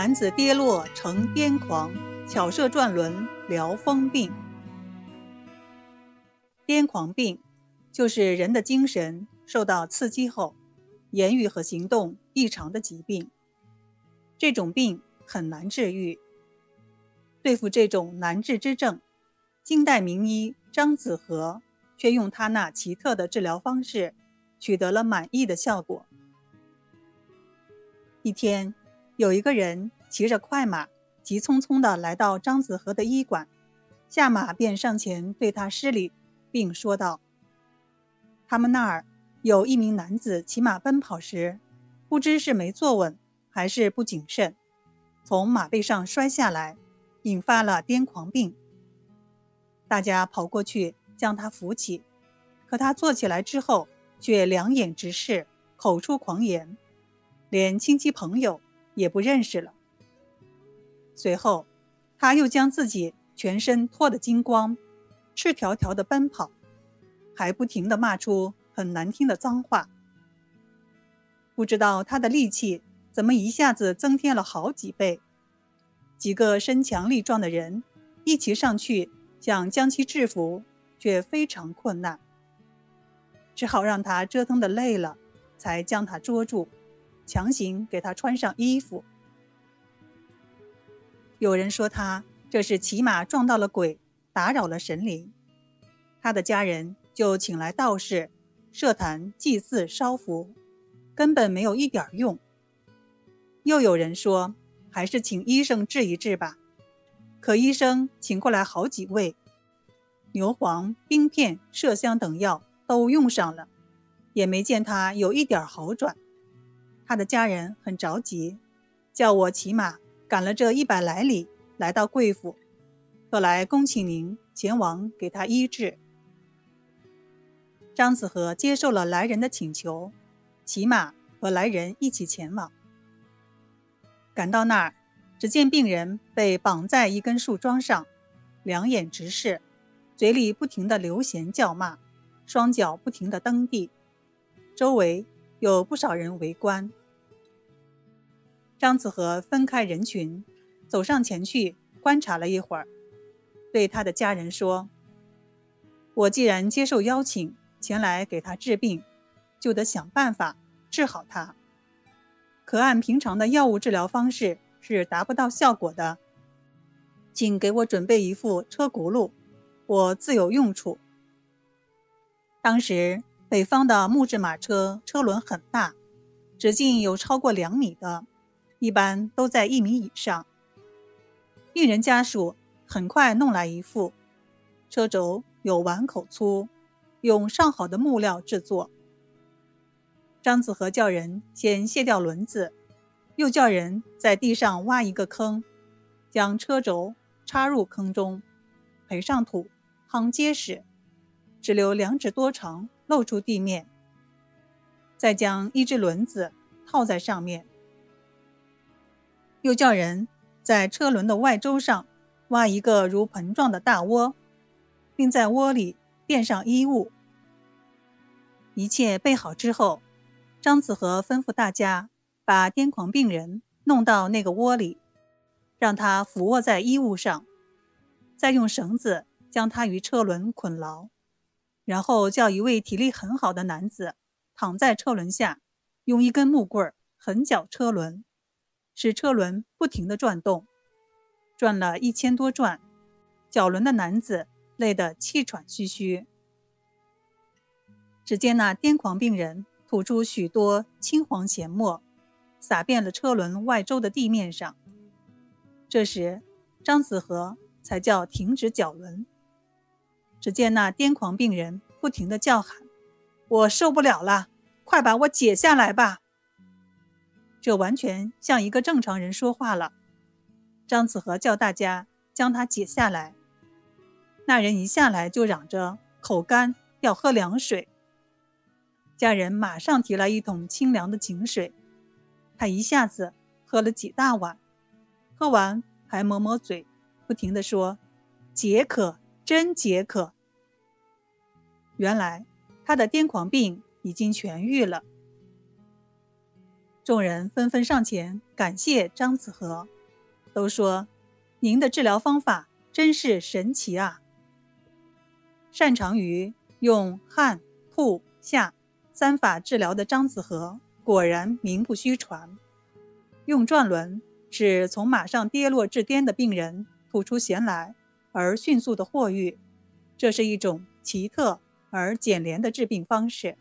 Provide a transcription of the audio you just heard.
男子跌落成癫狂，巧设转轮疗疯病。癫狂病就是人的精神受到刺激后，言语和行动异常的疾病。这种病很难治愈。对付这种难治之症，近代名医张子和却用他那奇特的治疗方式，取得了满意的效果。一天，有一个人骑着快马，急匆匆地来到张子和的医馆，下马便上前对他施礼，并说道：“他们那儿有一名男子骑马奔跑时，不知是没坐稳，还是不谨慎，从马背上摔下来。”引发了癫狂病，大家跑过去将他扶起，可他坐起来之后却两眼直视，口出狂言，连亲戚朋友也不认识了。随后，他又将自己全身脱得精光，赤条条的奔跑，还不停地骂出很难听的脏话。不知道他的力气怎么一下子增添了好几倍。几个身强力壮的人一齐上去，想将其制服，却非常困难。只好让他折腾的累了，才将他捉住，强行给他穿上衣服。有人说他这是骑马撞到了鬼，打扰了神灵，他的家人就请来道士设坛祭祀烧符，根本没有一点用。又有人说。还是请医生治一治吧。可医生请过来好几位，牛黄、冰片、麝香等药都用上了，也没见他有一点好转。他的家人很着急，叫我骑马赶了这一百来里，来到贵府，特来恭请您前往给他医治。张子和接受了来人的请求，骑马和来人一起前往。赶到那儿，只见病人被绑在一根树桩上，两眼直视，嘴里不停的流涎叫骂，双脚不停的蹬地。周围有不少人围观。张子和分开人群，走上前去观察了一会儿，对他的家人说：“我既然接受邀请前来给他治病，就得想办法治好他。”可按平常的药物治疗方式是达不到效果的，请给我准备一副车轱辘，我自有用处。当时北方的木质马车车轮很大，直径有超过两米的，一般都在一米以上。病人家属很快弄来一副，车轴有碗口粗，用上好的木料制作。张子和叫人先卸掉轮子，又叫人在地上挖一个坑，将车轴插入坑中，培上土，夯结实，只留两指多长露出地面。再将一只轮子套在上面，又叫人在车轮的外周上挖一个如盆状的大窝，并在窝里垫上衣物。一切备好之后。张子和吩咐大家把癫狂病人弄到那个窝里，让他俯卧在衣物上，再用绳子将他与车轮捆牢，然后叫一位体力很好的男子躺在车轮下，用一根木棍横绞车轮，使车轮不停地转动。转了一千多转，脚轮的男子累得气喘吁吁。只见那癫狂病人。吐出许多青黄咸沫，洒遍了车轮外周的地面上。这时，张子和才叫停止脚轮。只见那癫狂病人不停地叫喊：“我受不了了，快把我解下来吧！”这完全像一个正常人说话了。张子和叫大家将他解下来。那人一下来就嚷着口干，要喝凉水。家人马上提来一桶清凉的井水，他一下子喝了几大碗，喝完还抹抹嘴，不停地说：“解渴，真解渴。”原来他的癫狂病已经痊愈了。众人纷纷上前感谢张子和，都说：“您的治疗方法真是神奇啊！”擅长于用汗、吐、下三法治疗的张子和，果然名不虚传。用转轮使从马上跌落至颠的病人吐出涎来，而迅速的获愈，这是一种奇特而简廉的治病方式。